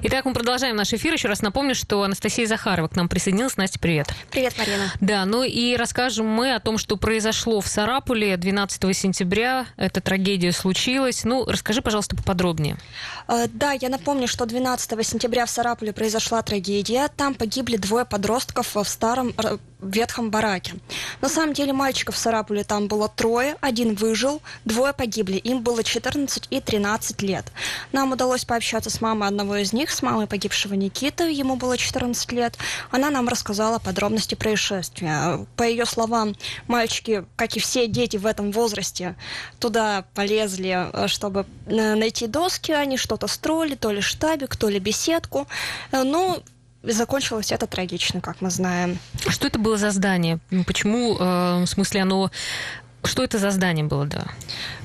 Итак, мы продолжаем наш эфир. Еще раз напомню, что Анастасия Захарова к нам присоединилась. Настя, привет. Привет, Марина. Да, ну и расскажем мы о том, что произошло в Сарапуле 12 сентября. Эта трагедия случилась. Ну, расскажи, пожалуйста, поподробнее. Э, да, я напомню, что 12 сентября в Сарапуле произошла трагедия. Там погибли двое подростков в старом ветхом бараке. На самом деле мальчиков в Сарапуле там было трое, один выжил, двое погибли. Им было 14 и 13 лет. Нам удалось пообщаться с мамой одного из них, с мамой погибшего Никиты, ему было 14 лет. Она нам рассказала подробности происшествия. По ее словам, мальчики, как и все дети в этом возрасте, туда полезли, э, чтобы э, найти доски, они что-то строили, то ли штабик, то ли беседку. Э, Но ну, закончилось это трагично, как мы знаем. Что это было за здание? Почему, э, в смысле, оно что это за здание было, да?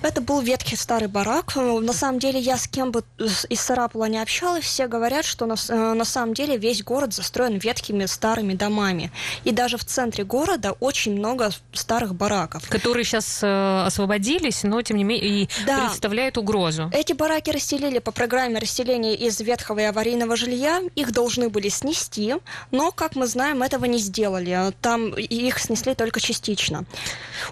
Это был ветхий старый барак. На самом деле, я с кем бы из Сарапула не общалась, все говорят, что на, э, на самом деле весь город застроен ветхими старыми домами. И даже в центре города очень много старых бараков. Которые сейчас э, освободились, но тем не менее и да. представляют угрозу. Эти бараки расселили по программе расселения из ветхого и аварийного жилья. Их должны были снести, но, как мы знаем, этого не сделали. Там их снесли только частично.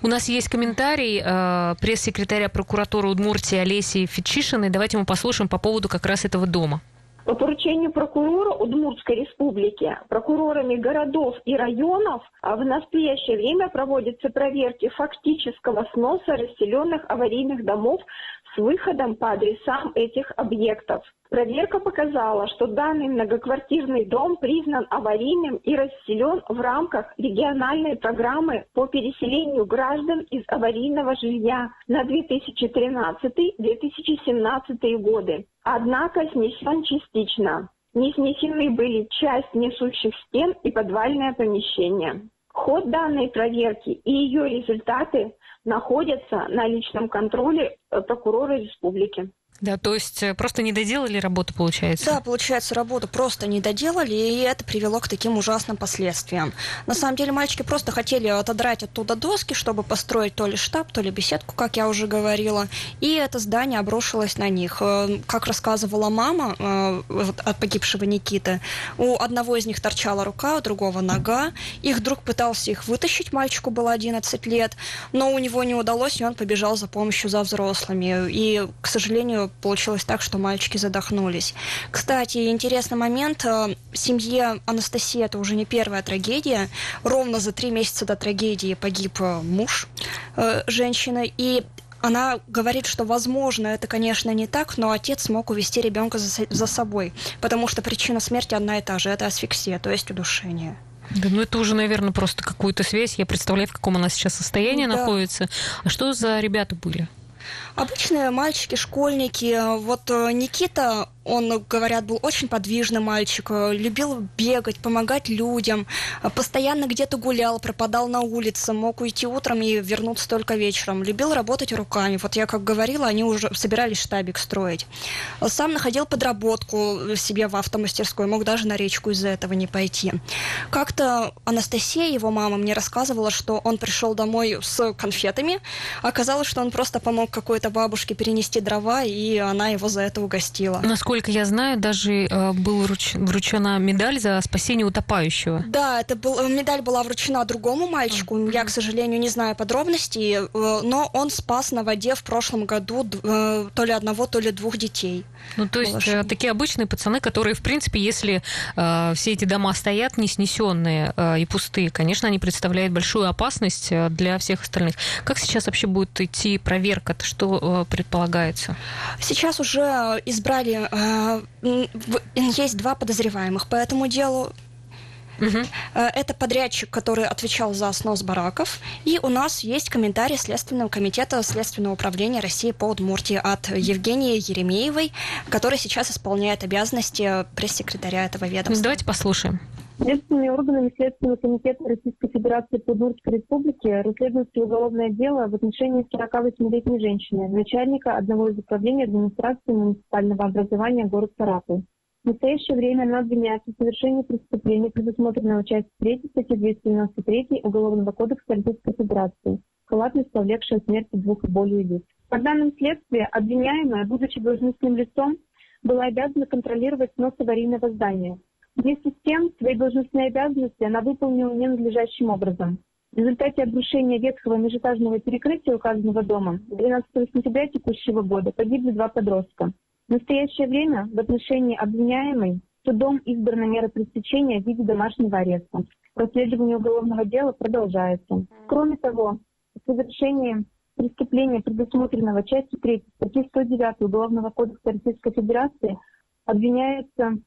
У нас есть комментарий э, пресс-секретаря прокуратуры Удмуртии Олеси Фичишиной. Давайте мы послушаем по поводу как раз этого дома. По поручению прокурора Удмуртской республики прокурорами городов и районов а в настоящее время проводятся проверки фактического сноса расселенных аварийных домов с выходом по адресам этих объектов. Проверка показала, что данный многоквартирный дом признан аварийным и расселен в рамках региональной программы по переселению граждан из аварийного жилья на 2013-2017 годы. Однако снесен частично. Не снесены были часть несущих стен и подвальное помещение. Ход данной проверки и ее результаты находятся на личном контроле э, прокурора республики. Да, то есть э, просто не доделали работу, получается? Да, получается, работу просто не доделали, и это привело к таким ужасным последствиям. На самом деле мальчики просто хотели отодрать оттуда доски, чтобы построить то ли штаб, то ли беседку, как я уже говорила, и это здание обрушилось на них. Э, как рассказывала мама э, от погибшего Никиты, у одного из них торчала рука, у другого нога. Их друг пытался их вытащить, мальчику было 11 лет, но у него не удалось, и он побежал за помощью за взрослыми. И, к сожалению, получилось так, что мальчики задохнулись. Кстати, интересный момент. Э, семье Анастасии это уже не первая трагедия. Ровно за три месяца до трагедии погиб э, муж э, женщины. И она говорит, что, возможно, это, конечно, не так, но отец смог увести ребенка за, за собой, потому что причина смерти одна и та же – это асфиксия, то есть удушение. Да, ну это уже, наверное, просто какую-то связь. Я представляю, в каком она сейчас состоянии да. находится. А что за ребята были? Обычные мальчики, школьники. Вот э, Никита, он, говорят, был очень подвижный мальчик, э, любил бегать, помогать людям, э, постоянно где-то гулял, пропадал на улице, мог уйти утром и вернуться только вечером. Любил работать руками. Вот я, как говорила, они уже собирались штабик строить. Сам находил подработку себе в автомастерской, мог даже на речку из-за этого не пойти. Как-то Анастасия, его мама, мне рассказывала, что он пришел домой с конфетами. Оказалось, что он просто помог какой-то бабушке перенести дрова, и она его за это угостила. Насколько насколько я знаю, даже э, был вруч... вручена медаль за спасение утопающего. Да, это был... Э, медаль была вручена другому мальчику. Mm-hmm. Я, к сожалению, не знаю подробностей, э, но он спас на воде в прошлом году э, то ли одного, то ли двух детей. Ну, то есть Малыши. такие обычные пацаны, которые, в принципе, если э, все эти дома стоят не снесенные э, и пустые, конечно, они представляют большую опасность для всех остальных. Как сейчас вообще будет идти проверка? Что э, предполагается? Сейчас уже избрали есть два подозреваемых по этому делу. Угу. Это подрядчик, который отвечал за снос бараков. И у нас есть комментарий Следственного комитета Следственного управления России по Удмуртии от Евгении Еремеевой, который сейчас исполняет обязанности пресс-секретаря этого ведомства. Давайте послушаем. Следственными органами Следственного комитета Российской Федерации по Удмуртской Республике расследуется уголовное дело в отношении 48-летней женщины, начальника одного из управлений администрации муниципального образования город Саратов. В настоящее время она обвиняется в совершении преступления, предусмотренного частью 3 статьи 293 Уголовного кодекса Российской Федерации, халатность, повлекшая смерти двух и более лиц. По данным следствия, обвиняемая, будучи должностным лицом, была обязана контролировать снос аварийного здания. Вместе с тем, свои должностные обязанности она выполнила ненадлежащим образом. В результате обрушения ветхого межэтажного перекрытия указанного дома 12 сентября текущего года погибли два подростка. В настоящее время в отношении обвиняемой судом избрана мера пресечения в виде домашнего ареста. Расследование уголовного дела продолжается. Кроме того, в совершении преступления, предусмотренного частью 3 статьи 109 Уголовного кодекса Российской Федерации, обвиняется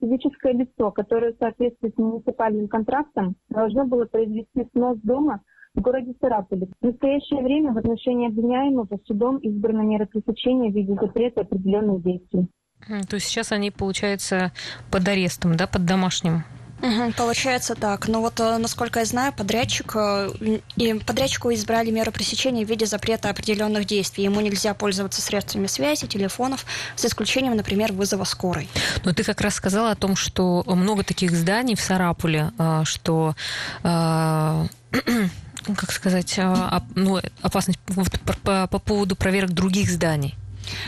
физическое лицо, которое в соответствии с муниципальным контрактом должно было произвести снос дома в городе Сараполе. В настоящее время в отношении обвиняемого судом избрана мера пресечения в виде запрета определенных действий. То есть сейчас они, получается, под арестом, да, под домашним Получается так. Но вот, э, насколько я знаю, подрядчик, э, и подрядчику избрали меру пресечения в виде запрета определенных действий. Ему нельзя пользоваться средствами связи, телефонов, за исключением, например, вызова скорой. Но ты как раз сказала о том, что много таких зданий в Сарапуле, э, что как сказать, ну, опасность по поводу проверок других зданий.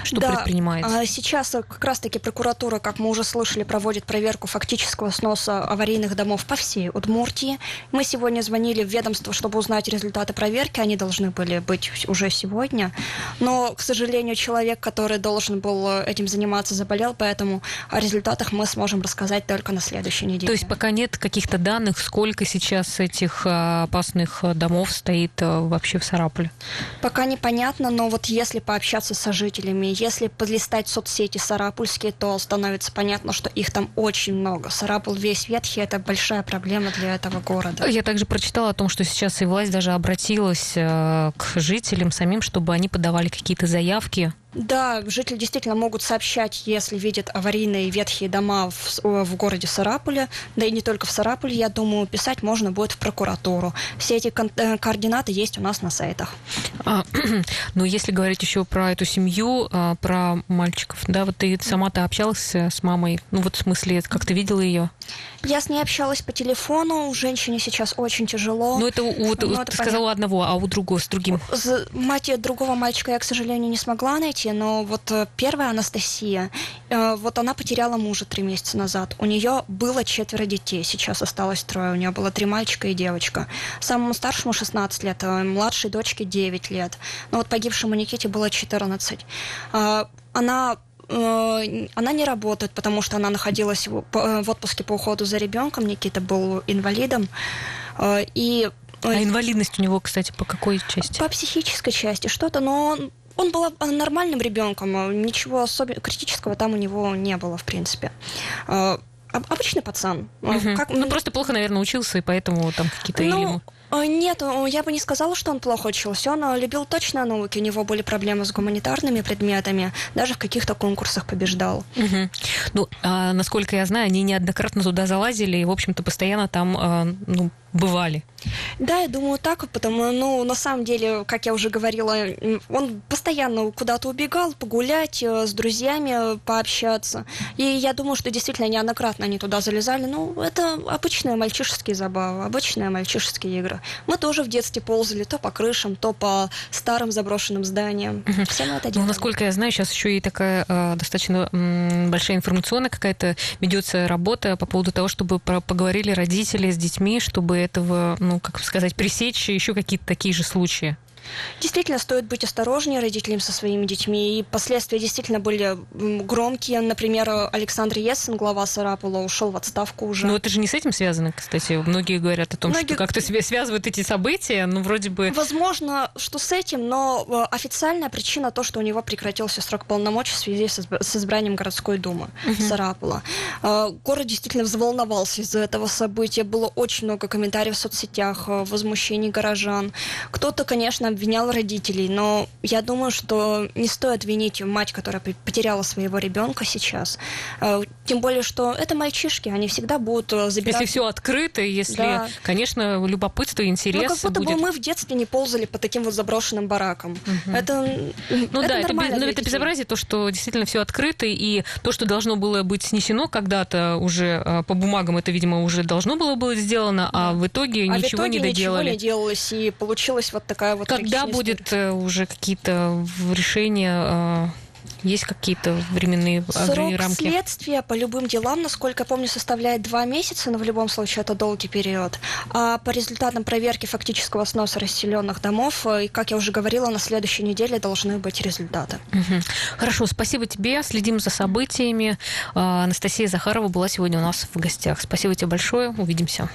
Что да, предпринимается? А, сейчас как раз-таки прокуратура, как мы уже слышали, проводит проверку фактического сноса аварийных домов по всей Удмуртии. Мы сегодня звонили в ведомство, чтобы узнать результаты проверки. Они должны были быть уже сегодня. Но, к сожалению, человек, который должен был этим заниматься, заболел, поэтому о результатах мы сможем рассказать только на следующей неделе. То есть пока нет каких-то данных, сколько сейчас этих а, опасных домов стоит а, вообще в Сараполе? Пока непонятно, но вот если пообщаться с жителями, жителями. Если подлистать соцсети сарапульские, то становится понятно, что их там очень много. Сарапул весь ветхий, это большая проблема для этого города. Я также прочитала о том, что сейчас и власть даже обратилась э, к жителям самим, чтобы они подавали какие-то заявки да, жители действительно могут сообщать, если видят аварийные ветхие дома в, в городе Сарапуле, да и не только в Сарапуле, я думаю, писать можно будет в прокуратуру. Все эти э, координаты есть у нас на сайтах. А, ну, если говорить еще про эту семью, а, про мальчиков, да, вот ты сама-то общалась с мамой, ну вот в смысле, как ты видела ее? Я с ней общалась по телефону, женщине сейчас очень тяжело. Ну, это, у, ну, это ты сказала одного, а у другого, с другим? Мать другого мальчика я, к сожалению, не смогла найти, события, но вот э, первая Анастасия, э, вот она потеряла мужа три месяца назад. У нее было четверо детей, сейчас осталось трое. У нее было три мальчика и девочка. Самому старшему 16 лет, а младшей дочке 9 лет. Но вот погибшему Никите было 14. А, она она не работает, потому что она находилась в отпуске по уходу за ребенком. Никита был инвалидом. И а инвалидность у него, кстати, по какой части? По психической части что-то, но он он был нормальным ребенком, а ничего особенно критического там у него не было, в принципе. А, обычный пацан. Угу. Как, ну, просто плохо, наверное, учился, и поэтому там какие-то ну, ему... А, нет, я бы не сказала, что он плохо учился. Он любил точно науки, у него были проблемы с гуманитарными предметами, даже в каких-то конкурсах побеждал. Угу. Ну, а, насколько я знаю, они неоднократно туда залазили и, в общем-то, постоянно там ну, бывали. Да, я думаю так, потому, ну, на самом деле, как я уже говорила, он постоянно куда-то убегал, погулять, э, с друзьями пообщаться. И я думаю, что действительно неоднократно они туда залезали. Ну, это обычные мальчишеские забавы, обычные мальчишеские игры. Мы тоже в детстве ползали то по крышам, то по старым заброшенным зданиям. Угу. Все мы это делали. Ну, насколько я знаю, сейчас еще и такая э, достаточно м, большая информационная какая-то ведется работа по поводу того, чтобы поговорили родители с детьми, чтобы этого, ну, как сказать, пресечь еще какие-то такие же случаи? Действительно, стоит быть осторожнее родителям со своими детьми. И последствия действительно были громкие. Например, Александр Ессен, глава Сарапула, ушел в отставку уже. Но это же не с этим связано, кстати. Многие говорят о том, Многие... что как-то себе связывают эти события, ну, вроде бы... Возможно, что с этим, но э, официальная причина то, что у него прекратился срок полномочий в связи с избранием городской думы угу. Сарапула. Э, город действительно взволновался из-за этого события. Было очень много комментариев в соцсетях, э, возмущений горожан. Кто-то, конечно, обвинял родителей, но я думаю, что не стоит винить мать, которая потеряла своего ребенка сейчас. Э, тем более, что это мальчишки, они всегда будут э, забирать... Если все открыто, если, да. конечно, любопытство, интерес Ну, как будто будет... бы мы в детстве не ползали по таким вот заброшенным баракам. Угу. Это Ну это да, это, но это безобразие, то, что действительно все открыто, и то, что должно было быть снесено когда-то уже э, по бумагам, это, видимо, уже должно было быть сделано, а в итоге а ничего в итоге не доделали. ничего не делалось, и получилась вот такая вот когда будет э, уже какие-то решения? Есть какие-то временные Срок рамки? следствия по любым делам, насколько я помню, составляет два месяца, но в любом случае это долгий период. А по результатам проверки фактического сноса расселенных домов, и, как я уже говорила, на следующей неделе должны быть результаты. Угу. Хорошо, спасибо тебе. Следим за событиями. А, Анастасия Захарова была сегодня у нас в гостях. Спасибо тебе большое. Увидимся.